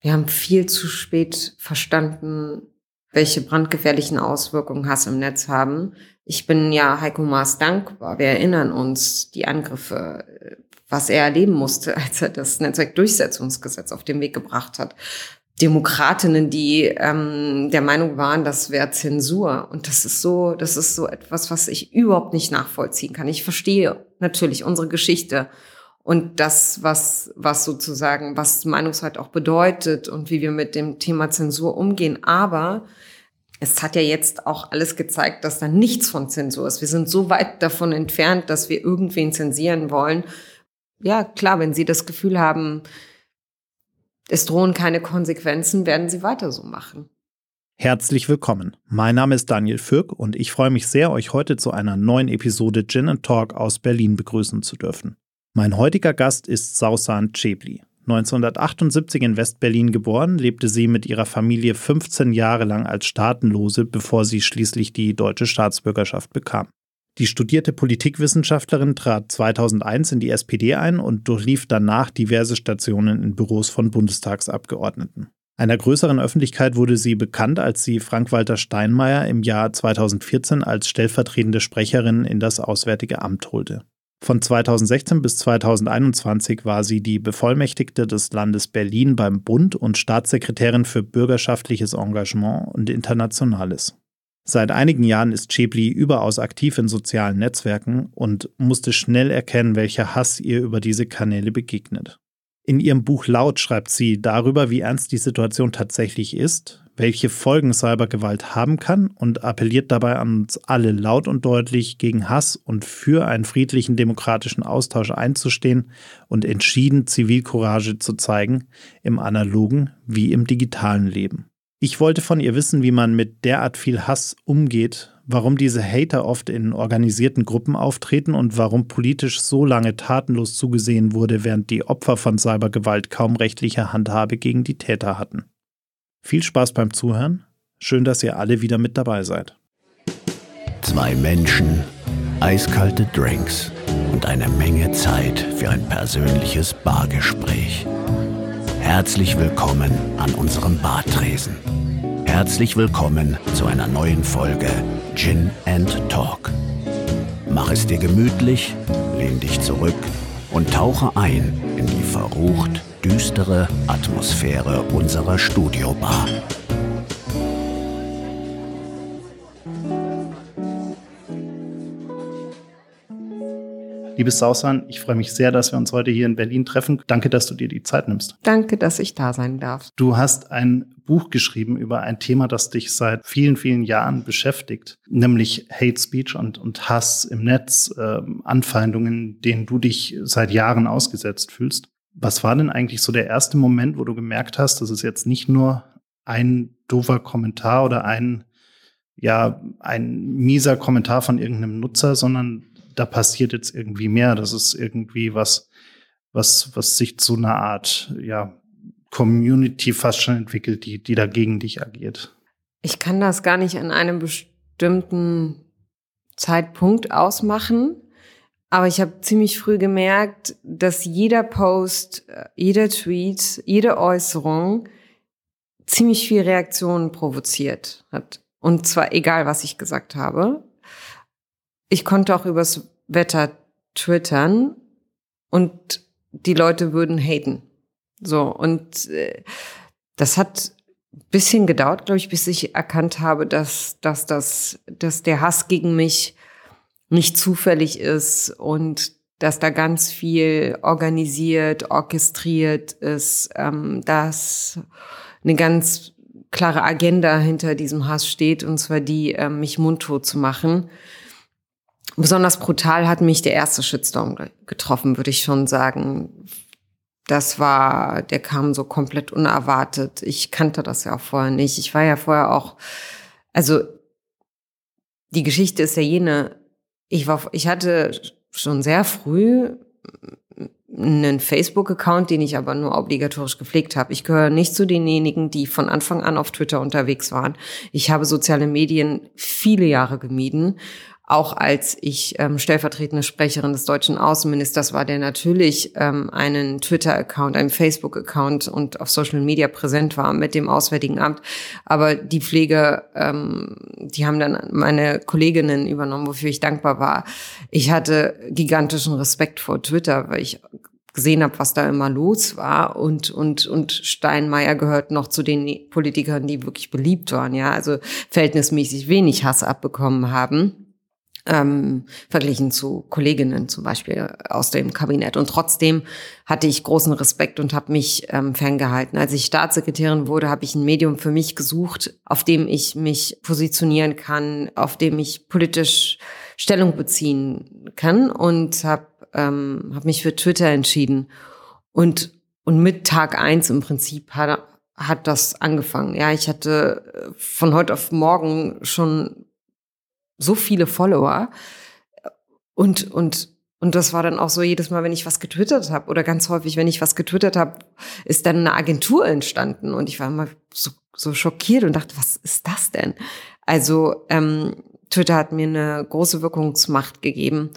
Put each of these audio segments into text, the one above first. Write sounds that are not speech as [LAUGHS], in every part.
Wir haben viel zu spät verstanden, welche brandgefährlichen Auswirkungen Hass im Netz haben. Ich bin ja Heiko Maas dankbar. Wir erinnern uns die Angriffe, was er erleben musste, [LAUGHS] als er das Netzwerkdurchsetzungsgesetz auf den Weg gebracht hat. Demokratinnen, die ähm, der Meinung waren, das wäre Zensur. Und das ist so, das ist so etwas, was ich überhaupt nicht nachvollziehen kann. Ich verstehe natürlich unsere Geschichte und das, was, was sozusagen, was Meinungsfreiheit auch bedeutet und wie wir mit dem Thema Zensur umgehen. Aber es hat ja jetzt auch alles gezeigt, dass da nichts von Zensur ist. Wir sind so weit davon entfernt, dass wir irgendwen zensieren wollen. Ja, klar, wenn Sie das Gefühl haben, es drohen keine Konsequenzen, werden Sie weiter so machen. Herzlich willkommen. Mein Name ist Daniel Fürk und ich freue mich sehr, euch heute zu einer neuen Episode Gin and Talk aus Berlin begrüßen zu dürfen. Mein heutiger Gast ist Sausan Chebli. 1978 in Westberlin geboren, lebte sie mit ihrer Familie 15 Jahre lang als Staatenlose, bevor sie schließlich die deutsche Staatsbürgerschaft bekam. Die studierte Politikwissenschaftlerin trat 2001 in die SPD ein und durchlief danach diverse Stationen in Büros von Bundestagsabgeordneten. Einer größeren Öffentlichkeit wurde sie bekannt, als sie Frank-Walter Steinmeier im Jahr 2014 als stellvertretende Sprecherin in das Auswärtige Amt holte. Von 2016 bis 2021 war sie die Bevollmächtigte des Landes Berlin beim Bund und Staatssekretärin für bürgerschaftliches Engagement und Internationales. Seit einigen Jahren ist Chebli überaus aktiv in sozialen Netzwerken und musste schnell erkennen, welcher Hass ihr über diese Kanäle begegnet. In ihrem Buch Laut schreibt sie darüber, wie ernst die Situation tatsächlich ist, welche Folgen Cybergewalt haben kann und appelliert dabei an uns alle laut und deutlich gegen Hass und für einen friedlichen demokratischen Austausch einzustehen und entschieden Zivilcourage zu zeigen, im analogen wie im digitalen Leben. Ich wollte von ihr wissen, wie man mit derart viel Hass umgeht, warum diese Hater oft in organisierten Gruppen auftreten und warum politisch so lange tatenlos zugesehen wurde, während die Opfer von Cybergewalt kaum rechtliche Handhabe gegen die Täter hatten. Viel Spaß beim Zuhören. Schön, dass ihr alle wieder mit dabei seid. Zwei Menschen, eiskalte Drinks und eine Menge Zeit für ein persönliches Bargespräch. Herzlich willkommen an unserem Bartresen. Herzlich willkommen zu einer neuen Folge Gin and Talk. Mach es dir gemütlich, lehn dich zurück und tauche ein in die verrucht düstere Atmosphäre unserer Studiobar. Liebes Sausan, ich freue mich sehr, dass wir uns heute hier in Berlin treffen. Danke, dass du dir die Zeit nimmst. Danke, dass ich da sein darf. Du hast ein Buch geschrieben über ein Thema, das dich seit vielen, vielen Jahren beschäftigt, nämlich Hate Speech und, und Hass im Netz, äh, Anfeindungen, denen du dich seit Jahren ausgesetzt fühlst. Was war denn eigentlich so der erste Moment, wo du gemerkt hast, dass es jetzt nicht nur ein doofer Kommentar oder ein, ja, ein mieser Kommentar von irgendeinem Nutzer, sondern da passiert jetzt irgendwie mehr. Das ist irgendwie was, was, was sich zu einer Art, ja, Community fast schon entwickelt, die, die dagegen dich agiert. Ich kann das gar nicht an einem bestimmten Zeitpunkt ausmachen. Aber ich habe ziemlich früh gemerkt, dass jeder Post, jeder Tweet, jede Äußerung ziemlich viel Reaktionen provoziert hat. Und zwar egal, was ich gesagt habe. Ich konnte auch übers Wetter twittern und die Leute würden haten. So, und äh, das hat ein bisschen gedauert, glaube ich, bis ich erkannt habe, dass, dass, das, dass der Hass gegen mich nicht zufällig ist und dass da ganz viel organisiert, orchestriert ist, ähm, dass eine ganz klare Agenda hinter diesem Hass steht, und zwar die, ähm, mich mundtot zu machen. Besonders brutal hat mich der erste Shitstorm getroffen, würde ich schon sagen. Das war, der kam so komplett unerwartet. Ich kannte das ja auch vorher nicht. Ich war ja vorher auch, also die Geschichte ist ja jene, ich war, ich hatte schon sehr früh einen Facebook-Account, den ich aber nur obligatorisch gepflegt habe. Ich gehöre nicht zu denjenigen, die von Anfang an auf Twitter unterwegs waren. Ich habe soziale Medien viele Jahre gemieden, auch als ich ähm, stellvertretende Sprecherin des deutschen Außenministers war, der natürlich ähm, einen Twitter-Account, einen Facebook-Account und auf Social Media präsent war mit dem Auswärtigen Amt. Aber die Pflege, ähm, die haben dann meine Kolleginnen übernommen, wofür ich dankbar war. Ich hatte gigantischen Respekt vor Twitter, weil ich gesehen habe, was da immer los war und und und Steinmeier gehört noch zu den Politikern, die wirklich beliebt waren, ja, also verhältnismäßig wenig Hass abbekommen haben. Ähm, verglichen zu Kolleginnen zum Beispiel aus dem Kabinett. Und trotzdem hatte ich großen Respekt und habe mich ähm, ferngehalten. Als ich Staatssekretärin wurde, habe ich ein Medium für mich gesucht, auf dem ich mich positionieren kann, auf dem ich politisch Stellung beziehen kann und habe ähm, hab mich für Twitter entschieden. Und, und mit Tag eins im Prinzip hat, hat das angefangen. Ja, ich hatte äh, von heute auf morgen schon so viele Follower und, und, und das war dann auch so jedes Mal, wenn ich was getwittert habe oder ganz häufig, wenn ich was getwittert habe, ist dann eine Agentur entstanden und ich war immer so, so schockiert und dachte, was ist das denn? Also ähm, Twitter hat mir eine große Wirkungsmacht gegeben.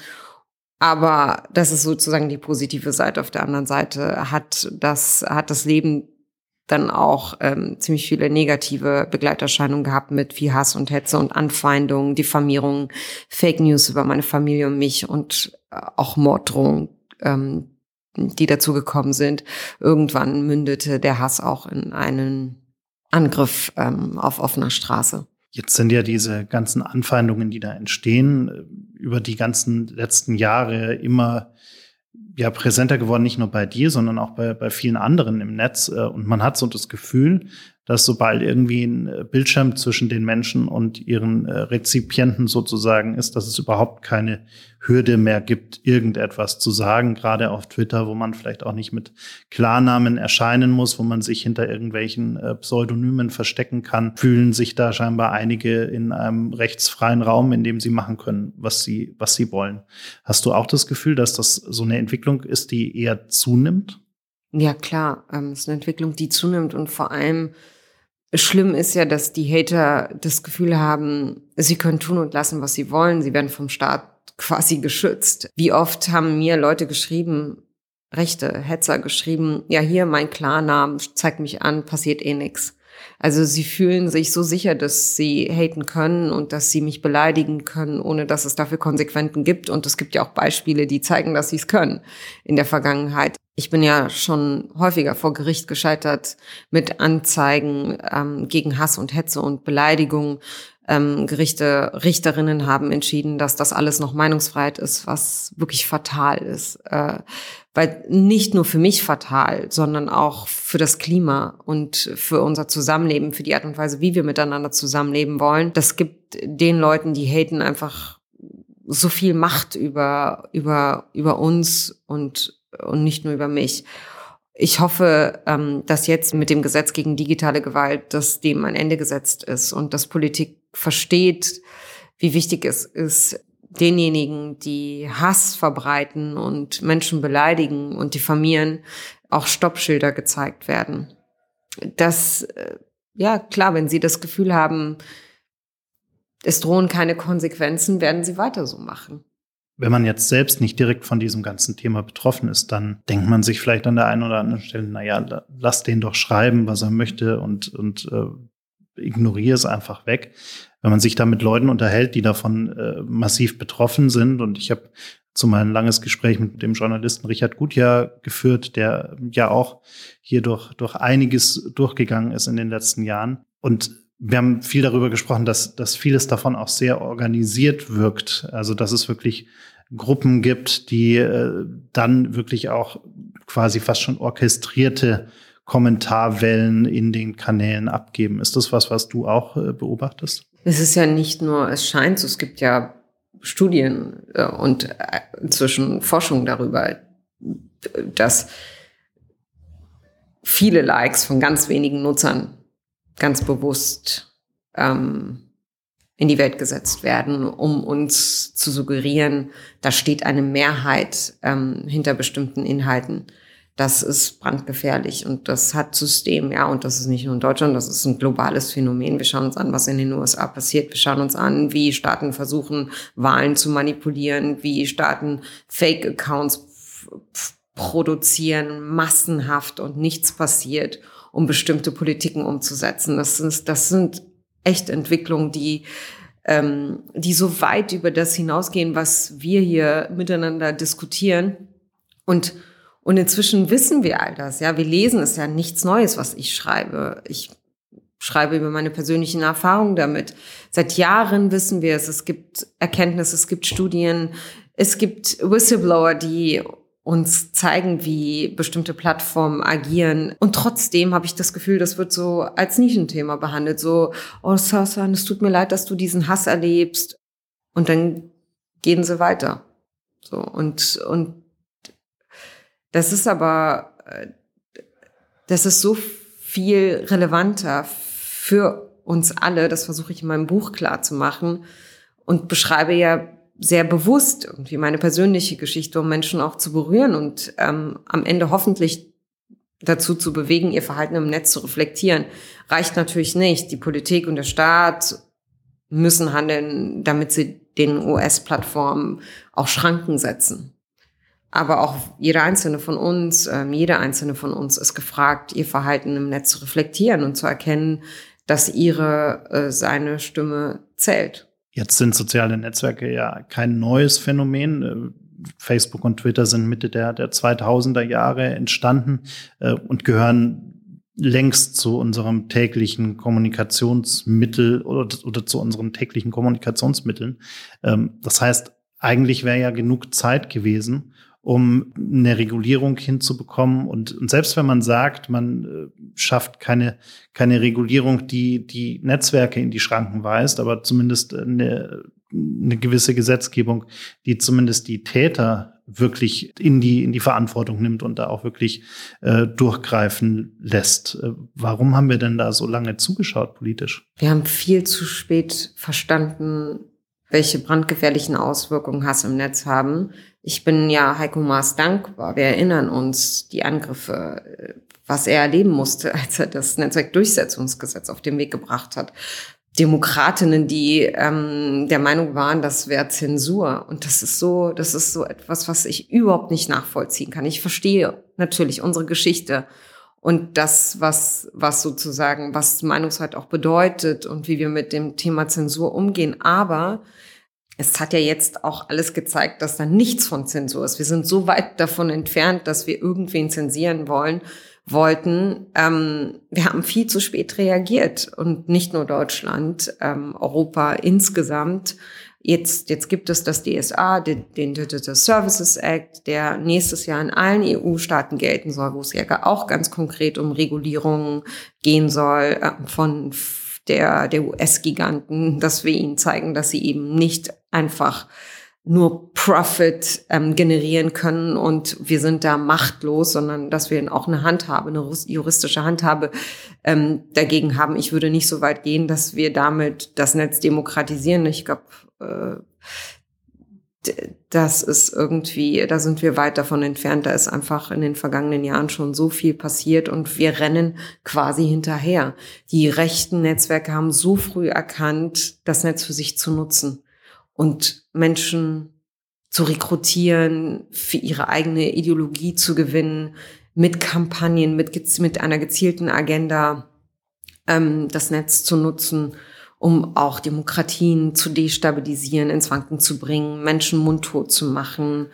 Aber das ist sozusagen die positive Seite. Auf der anderen Seite hat das, hat das Leben dann auch ähm, ziemlich viele negative Begleiterscheinungen gehabt mit viel Hass und Hetze und Anfeindungen, Diffamierungen, Fake News über meine Familie und mich und äh, auch Morddrohungen, ähm, die dazu gekommen sind. Irgendwann mündete der Hass auch in einen Angriff ähm, auf offener Straße. Jetzt sind ja diese ganzen Anfeindungen, die da entstehen, äh, über die ganzen letzten Jahre immer ja präsenter geworden, nicht nur bei dir, sondern auch bei, bei vielen anderen im Netz. Äh, und man hat so das Gefühl, dass sobald irgendwie ein äh, Bildschirm zwischen den Menschen und ihren äh, Rezipienten sozusagen ist, dass es überhaupt keine Hürde mehr gibt, irgendetwas zu sagen, gerade auf Twitter, wo man vielleicht auch nicht mit Klarnamen erscheinen muss, wo man sich hinter irgendwelchen äh, Pseudonymen verstecken kann, fühlen sich da scheinbar einige in einem rechtsfreien Raum, in dem sie machen können, was sie, was sie wollen. Hast du auch das Gefühl, dass das so eine Entwicklung ist, die eher zunimmt? Ja, klar. Ähm, es ist eine Entwicklung, die zunimmt und vor allem Schlimm ist ja, dass die Hater das Gefühl haben, sie können tun und lassen, was sie wollen. Sie werden vom Staat [LAUGHS] quasi geschützt. Wie oft haben mir Leute geschrieben, rechte Hetzer geschrieben, ja hier mein Klarnamen, zeigt mich an, passiert eh nix. Also sie fühlen sich so sicher, dass sie haten können und dass sie mich beleidigen können, ohne dass es dafür Konsequenzen gibt. Und es gibt ja auch Beispiele, die zeigen, dass sie es können in der Vergangenheit. Ich bin ja schon häufiger vor Gericht gescheitert mit Anzeigen ähm, gegen Hass und Hetze und Beleidigung. Ähm, Gerichte, Richterinnen haben entschieden, dass das alles noch Meinungsfreiheit ist, was wirklich fatal ist. Äh, weil nicht nur für mich fatal, sondern auch für das Klima und für unser Zusammenleben, für die Art und Weise, wie wir miteinander zusammenleben wollen. Das gibt den Leuten, die haten, einfach so viel Macht über, über, über uns und und nicht nur über mich. Ich hoffe, ähm, dass jetzt mit dem Gesetz gegen digitale Gewalt, dass dem ein Ende gesetzt ist und dass Politik versteht, wie wichtig es ist, denjenigen, die Hass verbreiten und Menschen beleidigen und diffamieren, auch Stoppschilder gezeigt werden. Das, äh, ja klar, wenn sie das Gefühl haben, es drohen keine Konsequenzen, werden sie weiter so machen. Wenn man jetzt selbst nicht direkt von diesem ganzen Thema betroffen ist, dann denkt man sich vielleicht an der einen oder anderen Stelle, naja, lass den doch schreiben, was er möchte und, und äh, ignoriere es einfach weg. Wenn man sich da mit Leuten unterhält, die davon äh, massiv betroffen sind, und ich habe zu meinem langes Gespräch mit dem Journalisten Richard Gutjahr geführt, der ja auch hier durch, durch einiges durchgegangen ist in den letzten Jahren. Und wir haben viel darüber gesprochen, dass, dass vieles davon auch sehr organisiert wirkt. Also dass es wirklich Gruppen gibt, die äh, dann wirklich auch quasi fast schon orchestrierte Kommentarwellen in den Kanälen abgeben. Ist das was, was du auch äh, beobachtest? Es ist ja nicht nur, es scheint so, es gibt ja Studien äh, und äh, inzwischen Forschung darüber, dass viele Likes von ganz wenigen Nutzern ganz bewusst ähm, in die Welt gesetzt werden, um uns zu suggerieren, da steht eine Mehrheit ähm, hinter bestimmten Inhalten. Das ist brandgefährlich und das hat System, ja, und das ist nicht nur in Deutschland, das ist ein globales Phänomen. Wir schauen uns an, was in den USA passiert. Wir schauen uns an, wie Staaten versuchen, Wahlen zu manipulieren, wie Staaten Fake-Accounts produzieren, massenhaft und nichts passiert, um bestimmte Politiken umzusetzen. Das, ist, das sind echt Entwicklungen, die ähm, die so weit über das hinausgehen, was wir hier miteinander diskutieren. Und und inzwischen wissen wir all das. Ja, wir lesen es ja nichts Neues, was ich schreibe. Ich schreibe über meine persönlichen Erfahrungen damit. Seit Jahren wissen wir es. Es gibt Erkenntnisse, es gibt Studien, es gibt Whistleblower, die uns zeigen, wie bestimmte Plattformen agieren. Und trotzdem habe ich das Gefühl, das wird so als Nischenthema behandelt. So, oh Sasan, es tut mir leid, dass du diesen Hass erlebst. Und dann gehen sie weiter. So, und, und das ist aber, äh, das ist so viel relevanter für uns alle, das versuche ich in meinem Buch klar zu machen und beschreibe ja sehr bewusst irgendwie meine persönliche Geschichte, um Menschen auch zu berühren und ähm, am Ende hoffentlich dazu zu bewegen, ihr Verhalten im Netz zu reflektieren. Reicht natürlich nicht. Die Politik und der Staat müssen handeln, damit sie den US-Plattformen auch Schranken setzen. Aber auch jeder einzelne von uns, ähm, jeder einzelne von uns ist gefragt, ihr Verhalten im Netz zu reflektieren und zu erkennen, dass ihre, äh, seine Stimme zählt. Jetzt sind soziale Netzwerke ja kein neues Phänomen. Äh, Facebook und Twitter sind Mitte der, der 2000er Jahre entstanden äh, und gehören längst zu unserem täglichen Kommunikationsmittel oder, oder zu unseren täglichen Kommunikationsmitteln. Ähm, das heißt, eigentlich wäre ja genug Zeit gewesen, um eine Regulierung hinzubekommen. Und, und selbst wenn man sagt, man äh, schafft keine, keine Regulierung, die die Netzwerke in die Schranken weist, aber zumindest eine, eine gewisse Gesetzgebung, die zumindest die Täter wirklich in die, in die Verantwortung nimmt und da auch wirklich äh, durchgreifen lässt. Äh, warum haben wir denn da so lange zugeschaut politisch? Wir haben viel zu spät verstanden, welche brandgefährlichen Auswirkungen Hass im Netz haben. Ich bin ja Heiko Maas dankbar. Wir erinnern uns die Angriffe, äh, was er erleben musste, [LAUGHS] als er das Netzwerkdurchsetzungsgesetz auf den Weg gebracht hat. Demokratinnen, die ähm, der Meinung waren, das wäre Zensur. Und das ist so, das ist so etwas, was ich überhaupt nicht nachvollziehen kann. Ich verstehe natürlich unsere Geschichte und das, was, was sozusagen, was Meinungsfreiheit auch bedeutet und wie wir mit dem Thema Zensur umgehen. Aber es hat ja jetzt auch alles gezeigt, dass da nichts von Zensur ist. Wir sind so weit davon entfernt, dass wir irgendwen zensieren wollen, wollten. Ähm, wir haben viel zu spät reagiert und nicht nur Deutschland, ähm, Europa insgesamt. Jetzt, jetzt gibt es das DSA, den, den Digital Services Act, der nächstes Jahr in allen EU-Staaten gelten soll, wo es ja auch ganz konkret um Regulierungen gehen soll äh, von der, der US-Giganten, dass wir ihnen zeigen, dass sie eben nicht einfach nur Profit ähm, generieren können und wir sind da machtlos, sondern dass wir auch eine Handhabe, eine juristische Handhabe ähm, dagegen haben. Ich würde nicht so weit gehen, dass wir damit das Netz demokratisieren. Ich glaube, das ist irgendwie, da sind wir weit davon entfernt. Da ist einfach in den vergangenen Jahren schon so viel passiert und wir rennen quasi hinterher. Die rechten Netzwerke haben so früh erkannt, das Netz für sich zu nutzen und Menschen zu rekrutieren, für ihre eigene Ideologie zu gewinnen, mit Kampagnen, mit, mit einer gezielten Agenda ähm, das Netz zu nutzen um auch Demokratien zu destabilisieren, ins Wanken zu bringen, Menschen mundtot zu machen.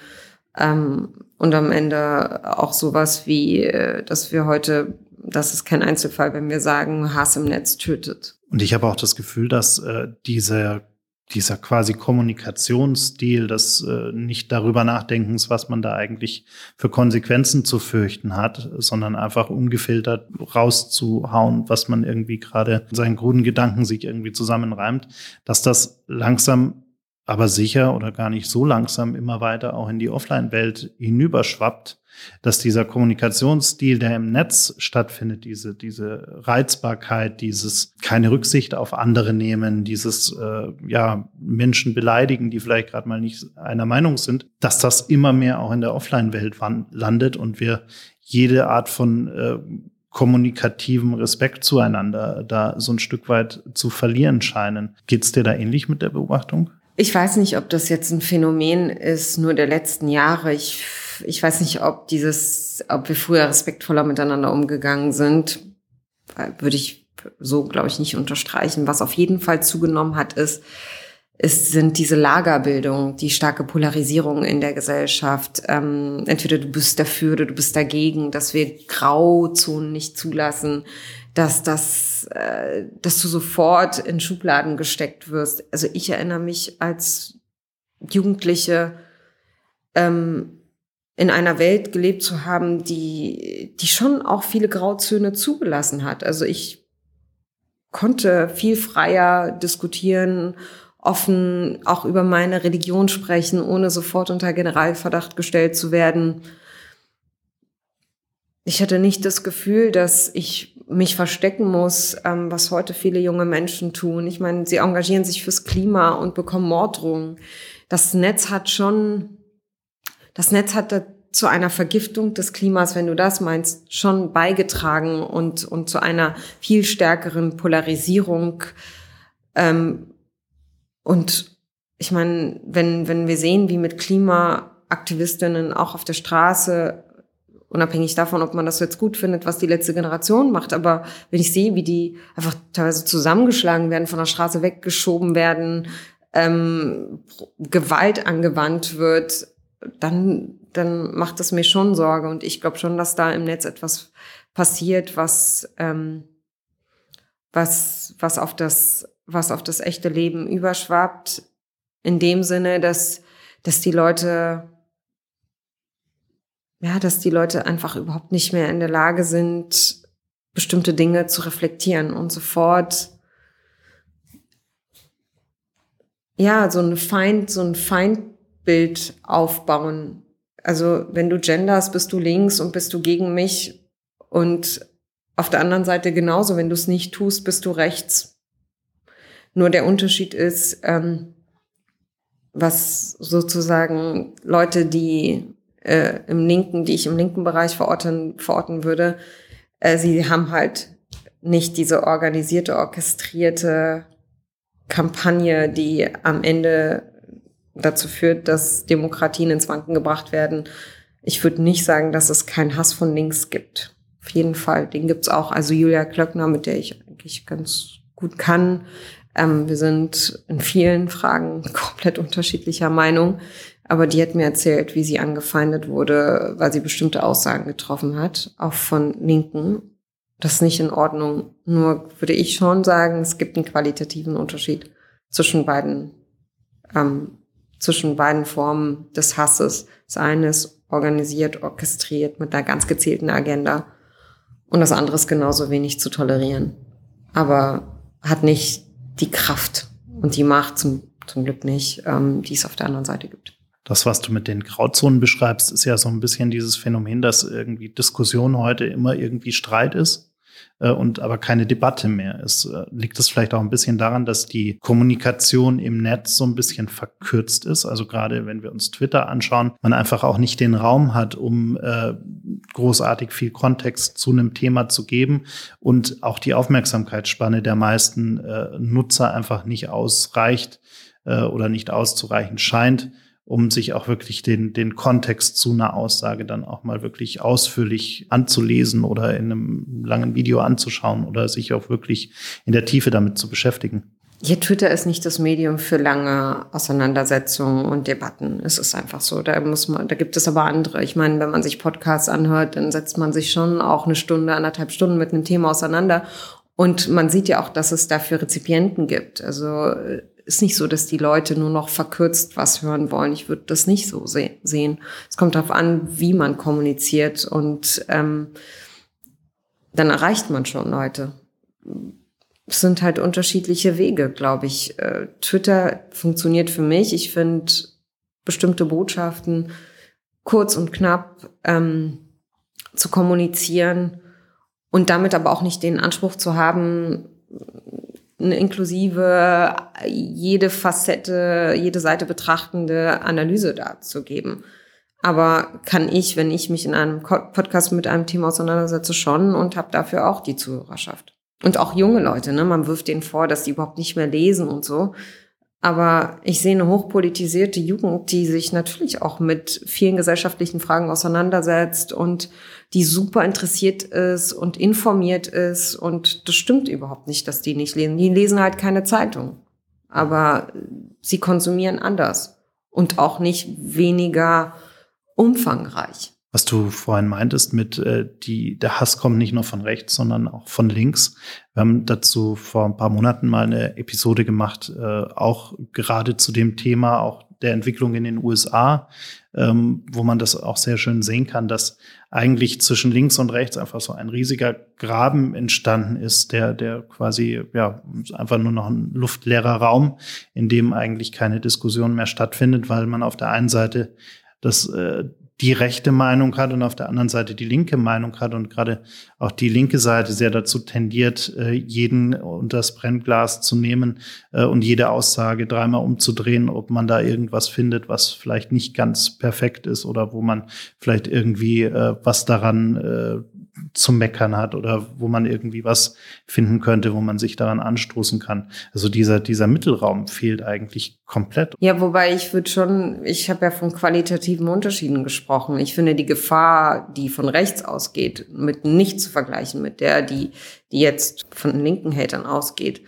Ähm, und am Ende auch sowas wie, äh, dass wir heute, das ist kein Einzelfall, wenn wir sagen, Hass im Netz tötet. Und ich habe auch das Gefühl, dass äh, diese dieser quasi Kommunikationsstil des äh, nicht darüber nachdenkens, was man da eigentlich für Konsequenzen zu fürchten hat, sondern einfach ungefiltert rauszuhauen, was man irgendwie gerade in seinen kruden Gedanken sich irgendwie zusammenreimt, dass das langsam aber sicher oder gar nicht so langsam immer weiter auch in die Offline-Welt hinüberschwappt dass dieser Kommunikationsstil, der im Netz stattfindet, diese, diese Reizbarkeit, dieses keine Rücksicht auf andere nehmen, dieses äh, ja, Menschen beleidigen, die vielleicht gerade mal nicht einer Meinung sind, dass das immer mehr auch in der Offline-Welt landet und wir jede Art von äh, kommunikativen Respekt zueinander da so ein Stück weit zu verlieren scheinen. Geht's dir da ähnlich mit der Beobachtung? Ich weiß nicht, ob das jetzt ein Phänomen ist, nur der letzten Jahre. Ich, ich weiß nicht, ob dieses, ob wir früher respektvoller miteinander umgegangen sind. Würde ich so, glaube ich, nicht unterstreichen. Was auf jeden Fall zugenommen hat, ist, es sind diese Lagerbildung, die starke Polarisierung in der Gesellschaft. Ähm, entweder du bist dafür oder du bist dagegen, dass wir Grauzonen nicht zulassen, dass das, äh, dass du sofort in Schubladen gesteckt wirst. Also ich erinnere mich als Jugendliche ähm, in einer Welt gelebt zu haben, die, die schon auch viele Grauzöne zugelassen hat. Also ich konnte viel freier diskutieren offen auch über meine Religion sprechen, ohne sofort unter Generalverdacht gestellt zu werden. Ich hatte nicht das Gefühl, dass ich mich verstecken muss, ähm, was heute viele junge Menschen tun. Ich meine, sie engagieren sich fürs Klima und bekommen Morddrohungen. Das Netz hat schon, das Netz hat zu einer Vergiftung des Klimas, wenn du das meinst, schon beigetragen und, und zu einer viel stärkeren Polarisierung ähm, und ich meine, wenn, wenn wir sehen, wie mit Klimaaktivistinnen auch auf der Straße, unabhängig davon, ob man das jetzt gut findet, was die letzte Generation macht, aber wenn ich sehe, wie die einfach teilweise zusammengeschlagen werden, von der Straße weggeschoben werden, ähm, Gewalt angewandt wird, dann, dann macht das mir schon Sorge. Und ich glaube schon, dass da im Netz etwas passiert, was, ähm, was, was auf das was auf das echte Leben überschwappt, in dem Sinne, dass, dass die Leute, ja, dass die Leute einfach überhaupt nicht mehr in der Lage sind, bestimmte Dinge zu reflektieren und sofort, ja, so ein Feind, so ein Feindbild aufbauen. Also, wenn du genders, bist du links und bist du gegen mich und auf der anderen Seite genauso, wenn du es nicht tust, bist du rechts. Nur der Unterschied ist, ähm, was sozusagen Leute, die äh, im linken, die ich im linken Bereich verorten, verorten würde, äh, sie haben halt nicht diese organisierte, orchestrierte Kampagne, die am Ende dazu führt, dass Demokratien ins Wanken gebracht werden. Ich würde nicht sagen, dass es keinen Hass von links gibt. Auf jeden Fall, den gibt's auch. Also Julia Klöckner, mit der ich eigentlich ganz gut kann, ähm, wir sind in vielen Fragen [LAUGHS] komplett unterschiedlicher Meinung. Aber die hat mir erzählt, wie sie angefeindet wurde, weil sie bestimmte Aussagen getroffen hat, auch von Linken. Das ist nicht in Ordnung. Nur würde ich schon sagen, es gibt einen qualitativen Unterschied zwischen beiden, ähm, zwischen beiden Formen des Hasses. Das eine ist organisiert, orchestriert mit einer ganz gezielten Agenda. Und das andere ist genauso wenig zu tolerieren. Aber hat nicht die Kraft und die Macht zum, zum Glück nicht, ähm, die es auf der anderen Seite gibt. Das, was du mit den Grauzonen beschreibst, ist ja so ein bisschen dieses Phänomen, dass irgendwie Diskussion heute immer irgendwie Streit ist äh, und aber keine Debatte mehr ist. Äh, liegt es vielleicht auch ein bisschen daran, dass die Kommunikation im Netz so ein bisschen verkürzt ist? Also gerade wenn wir uns Twitter anschauen, man einfach auch nicht den Raum hat, um äh, großartig viel Kontext zu einem Thema zu geben und auch die Aufmerksamkeitsspanne der meisten äh, Nutzer einfach nicht ausreicht oder nicht auszureichen scheint um sich auch wirklich den, den Kontext zu einer Aussage dann auch mal wirklich ausführlich anzulesen oder in einem langen Video anzuschauen oder sich auch wirklich in der Tiefe damit zu beschäftigen. Ja, Twitter ist nicht das Medium für lange Auseinandersetzungen und Debatten. Es ist einfach so. Da muss man, da gibt es aber andere. Ich meine, wenn man sich Podcasts anhört, dann setzt man sich schon auch eine Stunde, anderthalb Stunden mit einem Thema auseinander. Und man sieht ja auch, dass es dafür Rezipienten gibt. Also ist nicht so, dass die Leute nur noch verkürzt was hören wollen. Ich würde das nicht so se sehen. Es kommt darauf an, wie man kommuniziert und ähm, dann erreicht man schon Leute. Es sind halt unterschiedliche Wege, glaube ich. Äh, Twitter funktioniert für mich. Ich finde bestimmte Botschaften kurz und knapp ähm, zu kommunizieren und damit aber auch nicht den Anspruch zu haben, inklusive, jede Facette, jede Seite betrachtende Analyse darzugeben. Aber kann ich, wenn ich mich in einem Podcast mit einem Thema auseinandersetze, schon und habe dafür auch die Zuhörerschaft. Und auch junge Leute, ne? Man wirft denen vor, dass die überhaupt nicht mehr lesen und so. Aber ich sehe eine hochpolitisierte Jugend, die sich natürlich auch mit vielen gesellschaftlichen Fragen auseinandersetzt und die super interessiert ist und informiert ist. Und das stimmt überhaupt nicht, dass die nicht lesen. Die lesen halt keine Zeitung. Aber sie konsumieren anders und auch nicht weniger umfangreich. Was du vorhin meintest mit äh, die der Hass kommt nicht nur von rechts, sondern auch von links. Wir haben dazu vor ein paar Monaten mal eine Episode gemacht, äh, auch gerade zu dem Thema auch der Entwicklung in den USA, ähm, wo man das auch sehr schön sehen kann, dass eigentlich zwischen links und rechts einfach so ein riesiger Graben entstanden ist, der der quasi ja einfach nur noch ein luftleerer Raum, in dem eigentlich keine Diskussion mehr stattfindet, weil man auf der einen Seite das äh, die rechte Meinung hat und auf der anderen Seite die linke Meinung hat und gerade auch die linke Seite sehr dazu tendiert, äh, jeden unter das Brennglas zu nehmen äh, und jede Aussage dreimal umzudrehen, ob man da irgendwas findet, was vielleicht nicht ganz perfekt ist oder wo man vielleicht irgendwie äh, was daran zu meckern hat oder wo man irgendwie was finden könnte, wo man sich daran anstoßen kann. Also dieser, dieser Mittelraum fehlt eigentlich komplett. Ja, wobei ich würde schon, ich habe ja von qualitativen Unterschieden gesprochen. Ich finde die Gefahr, die von rechts ausgeht, mit nicht zu vergleichen mit der, die, die jetzt von linken Hatern ausgeht.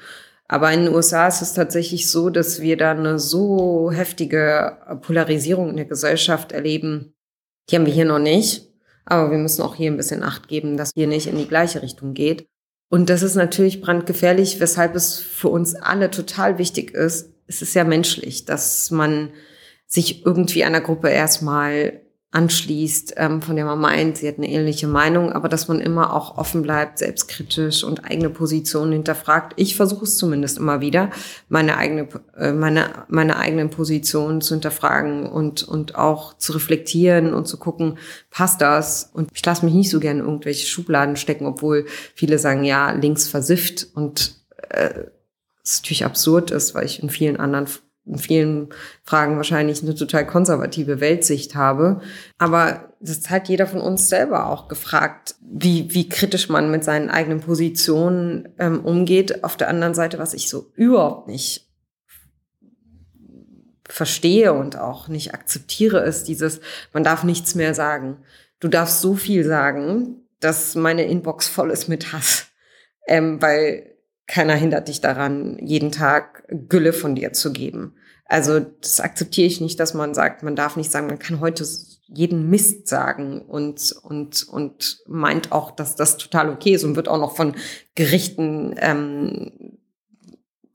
Aber in den USA ist es tatsächlich so, dass wir da eine so heftige Polarisierung in der Gesellschaft erleben. Die haben wir hier noch nicht. Aber wir müssen auch hier ein bisschen Acht geben, dass hier nicht in die gleiche Richtung geht. Und das ist natürlich brandgefährlich, weshalb es für uns alle total wichtig ist. Es ist ja menschlich, dass man sich irgendwie einer Gruppe erstmal anschließt, ähm, von der man meint, sie hat eine ähnliche Meinung, aber dass man immer auch offen bleibt, selbstkritisch und eigene Positionen hinterfragt. Ich versuche es zumindest immer wieder, meine eigene, äh, meine, meine eigenen Positionen zu hinterfragen und, und auch zu reflektieren und zu gucken, passt das? Und ich lasse mich nicht so gerne in irgendwelche Schubladen stecken, obwohl viele sagen, ja, links versifft und äh, es natürlich absurd ist, weil ich in vielen anderen in vielen Fragen wahrscheinlich eine total konservative Weltsicht habe. Aber das hat jeder von uns selber auch gefragt, wie, wie kritisch man mit seinen eigenen Positionen ähm, umgeht. Auf der anderen Seite, was ich so überhaupt nicht verstehe und auch nicht akzeptiere, ist dieses, man darf nichts mehr sagen. Du darfst so viel sagen, dass meine Inbox voll ist mit Hass. Ähm, weil keiner hindert dich daran, jeden Tag Gülle von dir zu geben. Also das akzeptiere ich nicht, dass man sagt, man darf nicht sagen, man kann heute jeden Mist sagen und, und, und meint auch, dass das total okay ist und wird auch noch von Gerichten ähm,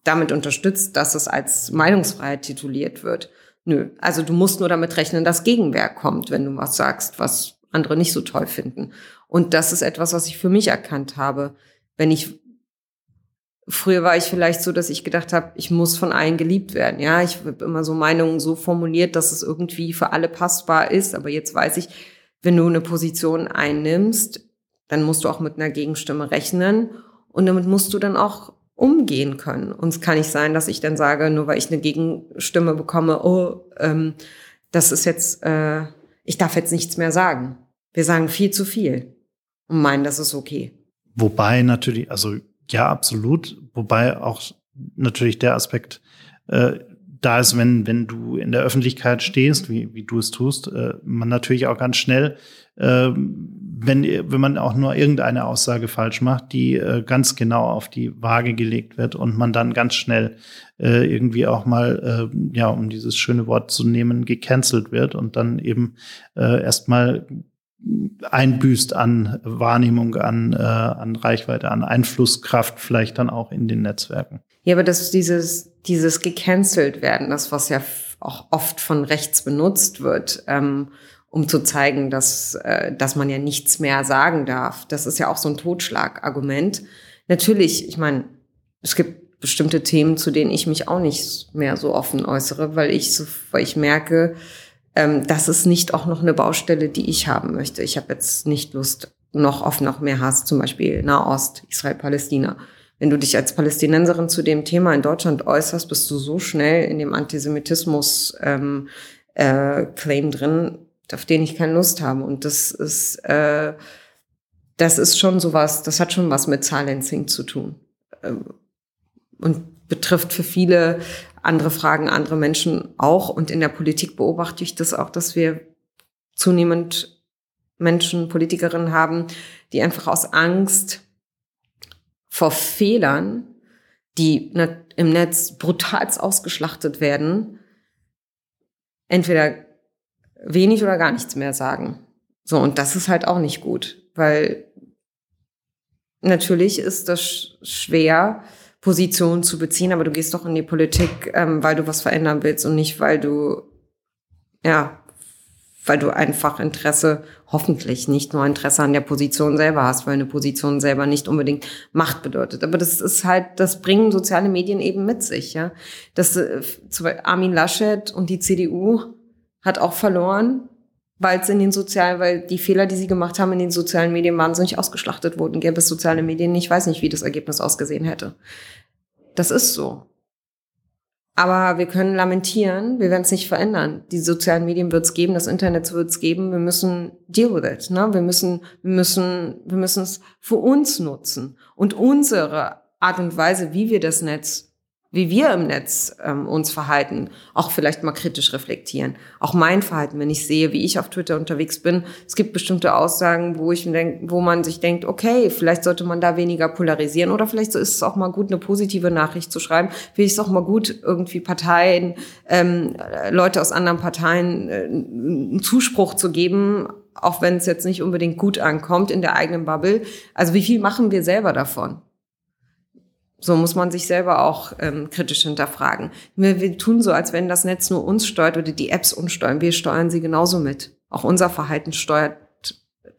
damit unterstützt, dass es als Meinungsfreiheit tituliert wird. Nö, also du musst nur damit rechnen, dass Gegenwehr kommt, wenn du was sagst, was andere nicht so toll finden. Und das ist etwas, was ich für mich erkannt habe. Wenn ich Früher war ich vielleicht so, dass ich gedacht habe, ich muss von allen geliebt werden. Ja, ich habe immer so Meinungen so formuliert, dass es irgendwie für alle passbar ist. Aber jetzt weiß ich, wenn du eine Position einnimmst, dann musst du auch mit einer Gegenstimme rechnen und damit musst du dann auch umgehen können. Und es kann nicht sein, dass ich dann sage, nur weil ich eine Gegenstimme bekomme, oh, ähm, das ist jetzt, äh, ich darf jetzt nichts mehr sagen. Wir sagen viel zu viel und meinen, das ist okay. Wobei natürlich, also ja, absolut. Wobei auch natürlich der Aspekt äh, da ist, wenn, wenn du in der Öffentlichkeit stehst, wie, wie du es tust, äh, man natürlich auch ganz schnell, äh, wenn, wenn man auch nur irgendeine Aussage falsch macht, die äh, ganz genau auf die Waage gelegt wird und man dann ganz schnell äh, irgendwie auch mal, äh, ja, um dieses schöne Wort zu nehmen, gecancelt wird und dann eben äh, erstmal einbüßt an Wahrnehmung, an, äh, an Reichweite, an Einflusskraft vielleicht dann auch in den Netzwerken. Ja, aber das dieses, dieses gecancelt werden, das was ja auch oft von rechts benutzt wird, ähm, um zu zeigen, dass, äh, dass man ja nichts mehr sagen darf. Das ist ja auch so ein Totschlagargument. Natürlich, ich meine, es gibt bestimmte Themen, zu denen ich mich auch nicht mehr so offen äußere, weil ich so, weil ich merke, ähm, das ist nicht auch noch eine Baustelle, die ich haben möchte. Ich habe jetzt nicht Lust noch auf noch mehr Hass, zum Beispiel Nahost, Israel, Palästina. Wenn du dich als Palästinenserin zu dem Thema in Deutschland äußerst, bist du so schnell in dem Antisemitismus ähm, äh, Claim drin. auf den ich keine Lust habe. Und das ist, äh, das ist schon sowas, das hat schon was mit Silencing zu tun. Ähm, und betrifft für viele andere Fragen, andere Menschen auch. Und in der Politik beobachte ich das auch, dass wir zunehmend Menschen, Politikerinnen haben, die einfach aus Angst vor Fehlern, die im Netz brutal ausgeschlachtet werden, entweder wenig oder gar nichts mehr sagen. So, und das ist halt auch nicht gut, weil natürlich ist das schwer, Positionen zu beziehen, aber du gehst doch in die Politik, ähm, weil du was verändern willst und nicht, weil du, ja, weil du einfach Interesse, hoffentlich nicht nur Interesse an der Position selber hast, weil eine Position selber nicht unbedingt Macht bedeutet. Aber das ist halt, das bringen soziale Medien eben mit sich, ja. Das, äh, Armin Laschet und die CDU hat auch verloren, weil es in den sozialen, weil die Fehler, die sie gemacht haben in den sozialen Medien wahnsinnig ausgeschlachtet wurden. Gäbe es soziale Medien, ich weiß nicht, wie das Ergebnis ausgesehen hätte. Das ist so. Aber wir können lamentieren, wir werden es nicht verändern. Die sozialen Medien wird es geben, das Internet wird es geben. Wir müssen deal with it. Ne? Wir müssen, wir müssen, wir müssen es für uns nutzen und unsere Art und Weise, wie wir das Netz wie wir im Netz ähm, uns verhalten, auch vielleicht mal kritisch reflektieren. Auch mein Verhalten, wenn ich sehe, wie ich auf Twitter unterwegs bin. Es gibt bestimmte Aussagen, wo ich denk, wo man sich denkt, okay, vielleicht sollte man da weniger polarisieren oder vielleicht ist es auch mal gut, eine positive Nachricht zu schreiben. Vielleicht ist es auch mal gut, irgendwie Parteien, ähm, Leute aus anderen Parteien äh, einen Zuspruch zu geben, auch wenn es jetzt nicht unbedingt gut ankommt in der eigenen Bubble. Also wie viel machen wir selber davon? So muss man sich selber auch ähm, kritisch hinterfragen. Wir, wir tun so, als wenn das Netz nur uns steuert oder die Apps uns steuern. Wir steuern sie genauso mit. Auch unser Verhalten steuert,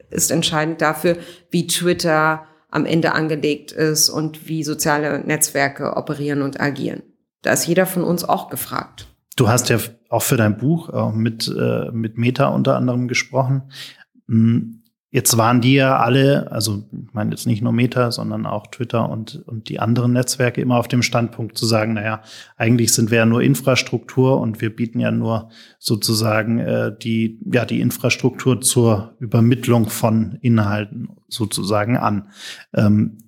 ist entscheidend dafür, wie Twitter am Ende angelegt ist und wie soziale Netzwerke operieren und agieren. Da ist jeder von uns auch gefragt. Du hast ja auch für dein Buch auch mit, äh, mit Meta unter anderem gesprochen. Jetzt waren die ja alle, also ich meine jetzt nicht nur Meta, sondern auch Twitter und, und die anderen Netzwerke immer auf dem Standpunkt zu sagen, naja, eigentlich sind wir ja nur Infrastruktur und wir bieten ja nur sozusagen äh, die, ja, die Infrastruktur zur Übermittlung von Inhalten sozusagen an. Ähm,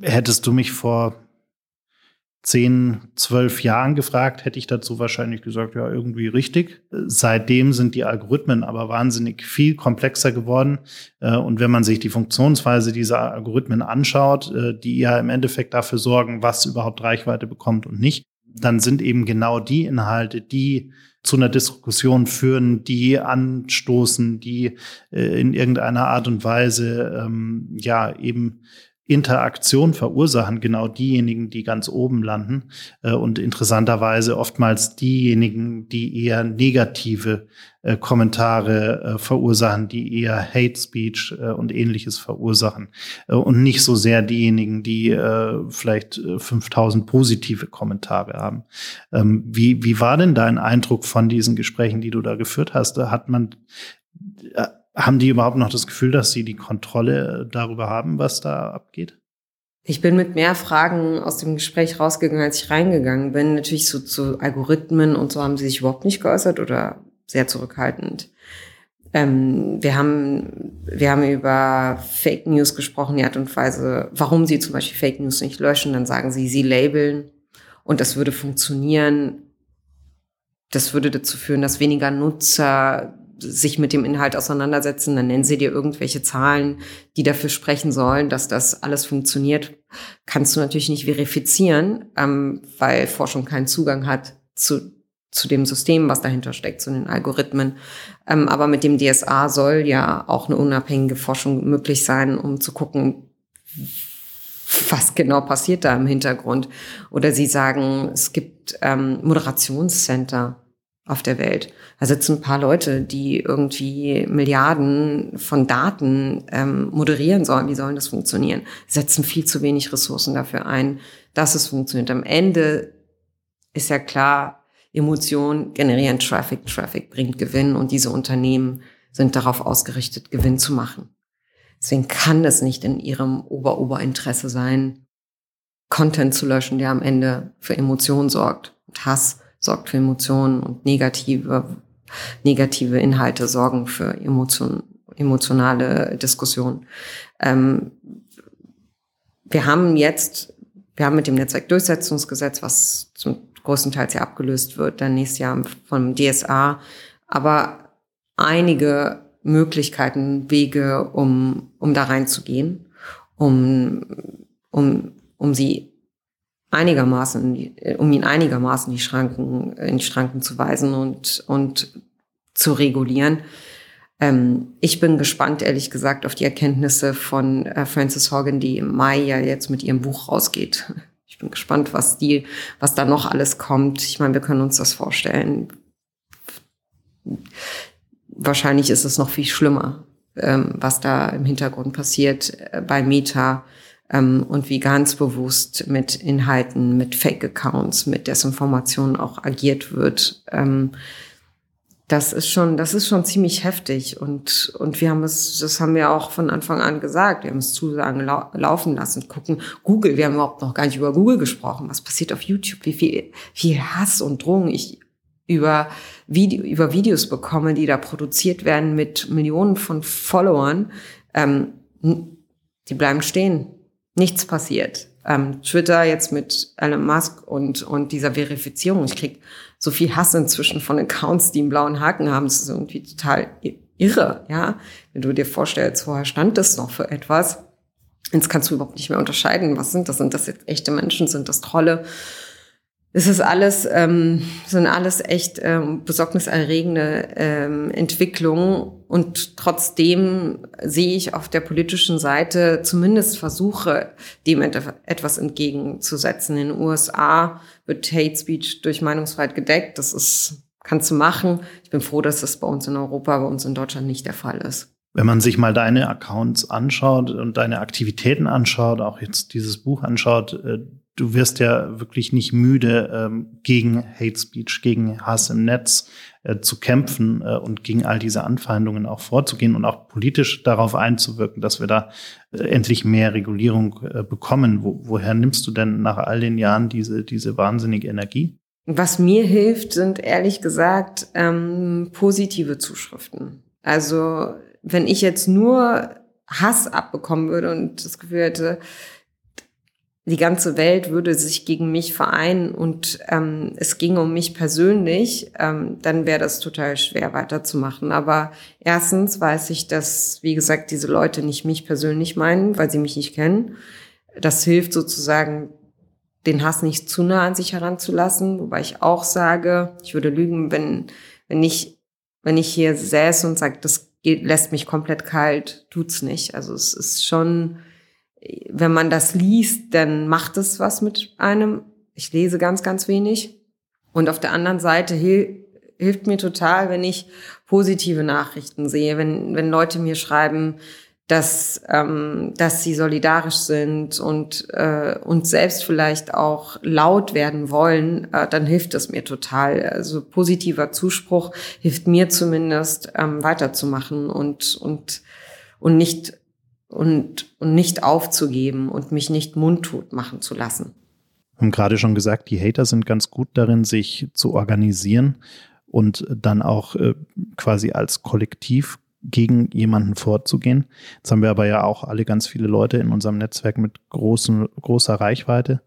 hättest du mich vor zehn, zwölf Jahren gefragt, hätte ich dazu wahrscheinlich gesagt, ja, irgendwie richtig. Seitdem sind die Algorithmen aber wahnsinnig viel komplexer geworden. Äh, und wenn man sich die Funktionsweise dieser Algorithmen anschaut, äh, die ja im Endeffekt dafür sorgen, was überhaupt Reichweite bekommt und nicht, dann sind eben genau die Inhalte, die zu einer Diskussion führen, die anstoßen, die äh, in irgendeiner Art und Weise ähm, ja eben Interaktion verursachen genau diejenigen, die ganz oben landen äh, und interessanterweise oftmals diejenigen, die eher negative äh, Kommentare äh, verursachen, die eher Hate Speech und ähnliches verursachen und nicht so sehr diejenigen, die vielleicht 5000 positive Kommentare haben. Ähm, wie, wie war denn dein Eindruck von diesen Gesprächen, die du da geführt hast? Hat man haben die überhaupt noch das Gefühl, dass sie die Kontrolle darüber haben, was da abgeht? Ich bin mit mehr Fragen aus dem Gespräch rausgegangen, als ich reingegangen bin. Natürlich so zu Algorithmen und so haben sie sich überhaupt nicht geäußert oder sehr zurückhaltend. Ähm, wir haben, wir haben über Fake News gesprochen, die Art und Weise, warum sie zum Beispiel Fake News nicht löschen. Dann sagen sie, sie labeln und das würde funktionieren. Das würde dazu führen, dass weniger Nutzer sich mit dem Inhalt auseinandersetzen, dann nennen sie dir irgendwelche Zahlen, die dafür sprechen sollen, dass das alles funktioniert. Kannst du natürlich nicht verifizieren, ähm, weil Forschung keinen Zugang hat zu, zu dem System, was dahinter steckt, zu den Algorithmen. Ähm, aber mit dem DSA soll ja auch eine unabhängige Forschung möglich sein, um zu gucken, was genau passiert da im Hintergrund. Oder sie sagen, es gibt ähm, Moderationscenter auf der Welt. Da sitzen ein paar Leute, die irgendwie Milliarden von Daten ähm, moderieren sollen. Wie sollen das funktionieren? Setzen viel zu wenig Ressourcen dafür ein, dass es funktioniert. Am Ende ist ja klar, Emotionen generieren Traffic, Traffic bringt Gewinn und diese Unternehmen sind darauf ausgerichtet, Gewinn zu machen. Deswegen kann es nicht in ihrem Ober-Ober-Interesse sein, Content zu löschen, der am Ende für Emotionen sorgt und Hass sorgt für Emotionen und negative negative Inhalte sorgen für Emotion, emotionale Diskussionen. Ähm, wir haben jetzt, wir haben mit dem Netzwerkdurchsetzungsgesetz, was zum größten Teil ja abgelöst wird, dann nächstes Jahr vom DSA, aber einige Möglichkeiten, Wege, um, um da reinzugehen, um, um, um sie einigermaßen, um ihn einigermaßen die Schranken, in die Schranken zu weisen und, und zu regulieren. Ähm, ich bin gespannt, ehrlich gesagt, auf die Erkenntnisse von äh, Frances Hogan, die im Mai ja jetzt mit ihrem Buch rausgeht. Ich bin gespannt, was die, was da noch alles kommt. Ich meine, wir können uns das vorstellen. Wahrscheinlich ist es noch viel schlimmer, ähm, was da im Hintergrund passiert äh, bei Meta ähm, und wie ganz bewusst mit Inhalten, mit Fake-Accounts, mit Desinformationen auch agiert wird. Ähm, das ist schon, das ist schon ziemlich heftig und und wir haben es, das haben wir auch von Anfang an gesagt. Wir haben es Zusagen lau laufen lassen, gucken. Google, wir haben überhaupt noch gar nicht über Google gesprochen. Was passiert auf YouTube? Wie viel, viel Hass und Drohung ich über Video, über Videos bekomme, die da produziert werden mit Millionen von Followern. Ähm, die bleiben stehen nichts passiert. Ähm, Twitter jetzt mit Elon Musk und, und dieser Verifizierung. Ich krieg so viel Hass inzwischen von Accounts, die einen blauen Haken haben. Das ist irgendwie total irre, ja. Wenn du dir vorstellst, vorher stand das noch für etwas. Jetzt kannst du überhaupt nicht mehr unterscheiden, was sind das? Sind das jetzt echte Menschen? Sind das Trolle? Es ist alles, ähm, sind alles echt ähm, besorgniserregende ähm, Entwicklungen. Und trotzdem sehe ich auf der politischen Seite zumindest Versuche, dem etwas entgegenzusetzen. In den USA wird Hate Speech durch Meinungsfreiheit gedeckt. Das ist, kannst du machen. Ich bin froh, dass das bei uns in Europa, bei uns in Deutschland nicht der Fall ist. Wenn man sich mal deine Accounts anschaut und deine Aktivitäten anschaut, auch jetzt dieses Buch anschaut, äh, du wirst ja wirklich nicht müde, ähm, gegen Hate Speech, gegen Hass im Netz äh, zu kämpfen äh, und gegen all diese Anfeindungen auch vorzugehen und auch politisch darauf einzuwirken, dass wir da äh, endlich mehr Regulierung äh, bekommen. Wo, woher nimmst du denn nach all den Jahren diese, diese wahnsinnige Energie? Was mir hilft, sind ehrlich gesagt ähm, positive Zuschriften. Also wenn ich jetzt nur Hass abbekommen würde und das Gefühl hätte, die ganze Welt würde sich gegen mich vereinen und ähm, es ging um mich persönlich, ähm, dann wäre das total schwer weiterzumachen. Aber erstens weiß ich, dass, wie gesagt, diese Leute nicht mich persönlich meinen, weil sie mich nicht kennen. Das hilft sozusagen, den Hass nicht zu nah an sich heranzulassen, wobei ich auch sage, ich würde lügen, wenn, wenn ich, wenn ich hier säße und sage, das geht, lässt mich komplett kalt, tut's nicht. Also es ist schon, wenn man das liest, dann macht es was mit einem. Ich lese ganz, ganz wenig. Und auf der anderen Seite hil hilft mir total, wenn ich positive Nachrichten sehe, wenn, wenn Leute mir schreiben, dass, ähm, dass sie solidarisch sind und, äh, und selbst vielleicht auch laut werden wollen, äh, dann hilft es mir total. Also positiver Zuspruch hilft mir zumindest ähm, weiterzumachen und, und, und nicht und, und nicht aufzugeben und mich nicht mundtot machen zu lassen. Wir haben gerade schon gesagt, die Hater sind ganz gut darin, sich zu organisieren und dann auch äh, quasi als Kollektiv gegen jemanden vorzugehen. Jetzt haben wir aber ja auch alle ganz viele Leute in unserem Netzwerk mit großen, großer Reichweite.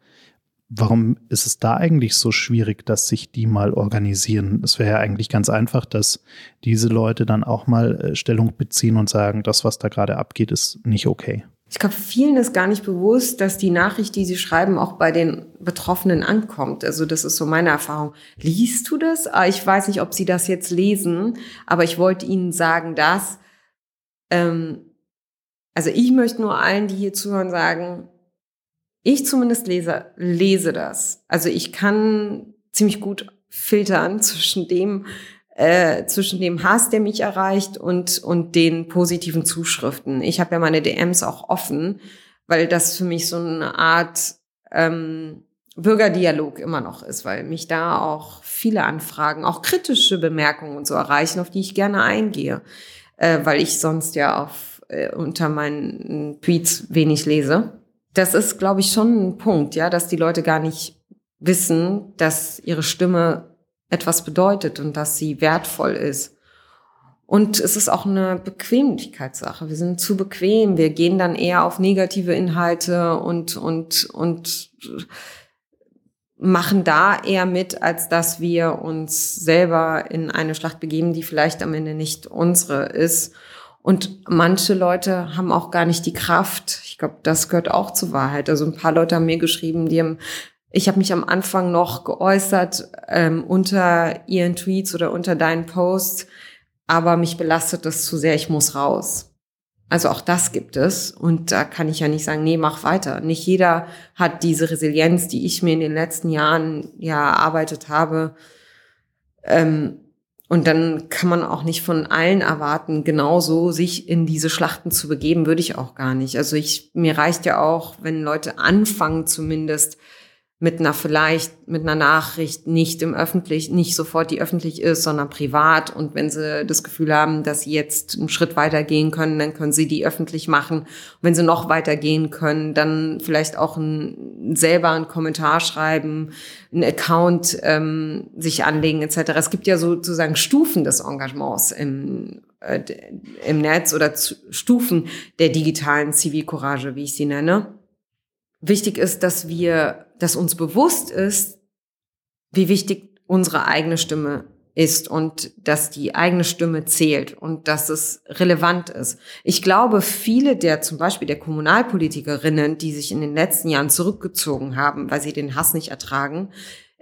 Warum ist es da eigentlich so schwierig, dass sich die mal organisieren? Es wäre ja eigentlich ganz einfach, dass diese Leute dann auch mal äh, Stellung beziehen und sagen, das, was da gerade abgeht, ist nicht okay. Ich glaube, vielen ist gar nicht bewusst, dass die Nachricht, die sie schreiben, auch bei den Betroffenen ankommt. Also das ist so meine Erfahrung. Liest du das? Ah, ich weiß nicht, ob sie das jetzt lesen, aber ich wollte ihnen sagen, dass, ähm, also ich möchte nur allen, die hier zuhören, sagen, ich zumindest lese, lese das. Also ich kann ziemlich gut filtern zwischen dem, äh, zwischen dem Hass, der mich erreicht und, und den positiven Zuschriften. Ich habe ja meine DMs auch offen, weil das für mich so eine Art ähm, Bürgerdialog immer noch ist, weil mich da auch viele Anfragen, auch kritische Bemerkungen und so erreichen, auf die ich gerne eingehe, äh, weil ich sonst ja auf, äh, unter meinen Tweets wenig lese das ist, glaube ich, schon ein Punkt, ja, dass die Leute gar nicht wissen, dass ihre Stimme etwas bedeutet und dass sie wertvoll ist. Und es ist auch eine Bequemlichkeitssache. Wir sind zu bequem. Wir gehen dann eher auf negative Inhalte und, und, und machen da eher mit, als dass wir uns selber in eine Schlacht begeben, die vielleicht am Ende nicht unsere ist. Und manche Leute haben auch gar nicht die Kraft. Ich glaube, das gehört auch zur Wahrheit. Also ein paar Leute haben mir geschrieben, die haben, ich habe mich am Anfang noch geäußert ähm, unter ihren Tweets oder unter deinen Posts, aber mich belastet das zu sehr, ich muss raus. Also auch das gibt es. Und da kann ich ja nicht sagen, nee, mach weiter. Nicht jeder hat diese Resilienz, die ich mir in den letzten Jahren ja erarbeitet habe. Ähm, und dann kann man auch nicht von allen erwarten, genauso sich in diese Schlachten zu begeben, würde ich auch gar nicht. Also ich, mir reicht ja auch, wenn Leute anfangen zumindest, mit einer vielleicht, mit einer Nachricht nicht im öffentlich, nicht sofort die öffentlich ist, sondern privat. Und wenn sie das Gefühl haben, dass sie jetzt einen Schritt weiter gehen können, dann können sie die öffentlich machen. Und wenn sie noch weiter gehen können, dann vielleicht auch ein, selber einen Kommentar schreiben, einen Account ähm, sich anlegen etc. Es gibt ja sozusagen Stufen des Engagements im, äh, im Netz oder Stufen der digitalen Zivilcourage, wie ich sie nenne wichtig ist, dass wir, dass uns bewusst ist, wie wichtig unsere eigene Stimme ist und dass die eigene Stimme zählt und dass es relevant ist. Ich glaube, viele der zum Beispiel der Kommunalpolitikerinnen, die sich in den letzten Jahren zurückgezogen haben, weil sie den Hass nicht ertragen,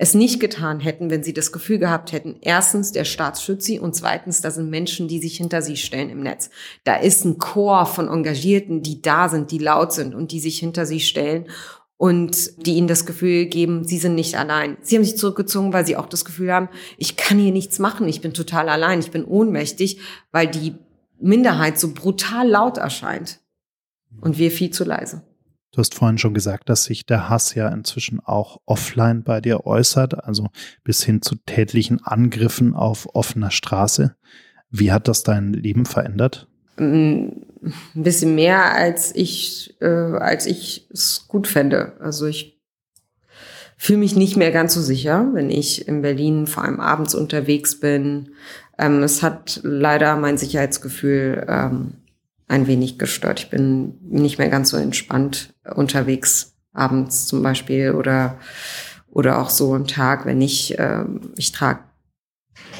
es nicht getan hätten, wenn sie das Gefühl gehabt hätten, erstens, der Staat schützt sie und zweitens, da sind Menschen, die sich hinter sie stellen im Netz. Da ist ein Chor von Engagierten, die da sind, die laut sind und die sich hinter sie stellen und die ihnen das Gefühl geben, sie sind nicht allein. Sie haben sich zurückgezogen, weil sie auch das Gefühl haben, ich kann hier nichts machen, ich bin total allein, ich bin ohnmächtig, weil die Minderheit so brutal laut erscheint und wir viel zu leise. Du hast vorhin schon gesagt, dass sich der Hass ja inzwischen auch offline bei dir äußert, also bis hin zu tätlichen Angriffen auf offener Straße. Wie hat das dein Leben verändert? Ein bisschen mehr, als ich, äh, als ich es gut fände. Also ich fühle mich nicht mehr ganz so sicher, wenn ich in Berlin vor allem abends unterwegs bin. Ähm, es hat leider mein Sicherheitsgefühl ähm, ein wenig gestört. Ich bin nicht mehr ganz so entspannt unterwegs, abends zum Beispiel oder, oder auch so am Tag, wenn ich, äh, ich trage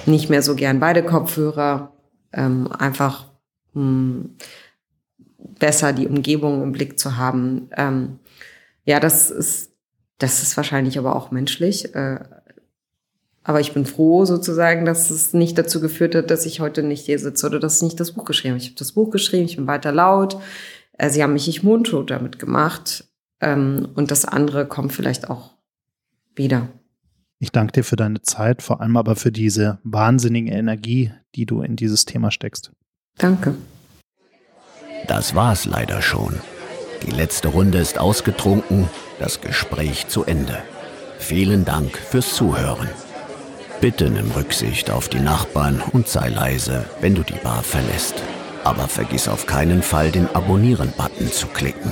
nicht mehr so gern beide Kopfhörer, ähm, einfach hm, besser die Umgebung im Blick zu haben. Ähm, ja, das ist, das ist wahrscheinlich aber auch menschlich. Äh, aber ich bin froh sozusagen, dass es nicht dazu geführt hat, dass ich heute nicht hier sitze oder dass ich nicht das Buch geschrieben habe. Ich habe das Buch geschrieben, ich bin weiter laut. Äh, sie haben mich nicht mundtot damit gemacht. Ähm, und das andere kommt vielleicht auch wieder. Ich danke dir für deine Zeit, vor allem aber für diese wahnsinnige Energie, die du in dieses Thema steckst. Danke. Das war's leider schon. Die letzte Runde ist ausgetrunken, das Gespräch zu Ende. Vielen Dank fürs Zuhören. Bitte nimm Rücksicht auf die Nachbarn und sei leise, wenn du die Bar verlässt. Aber vergiss auf keinen Fall, den Abonnieren-Button zu klicken.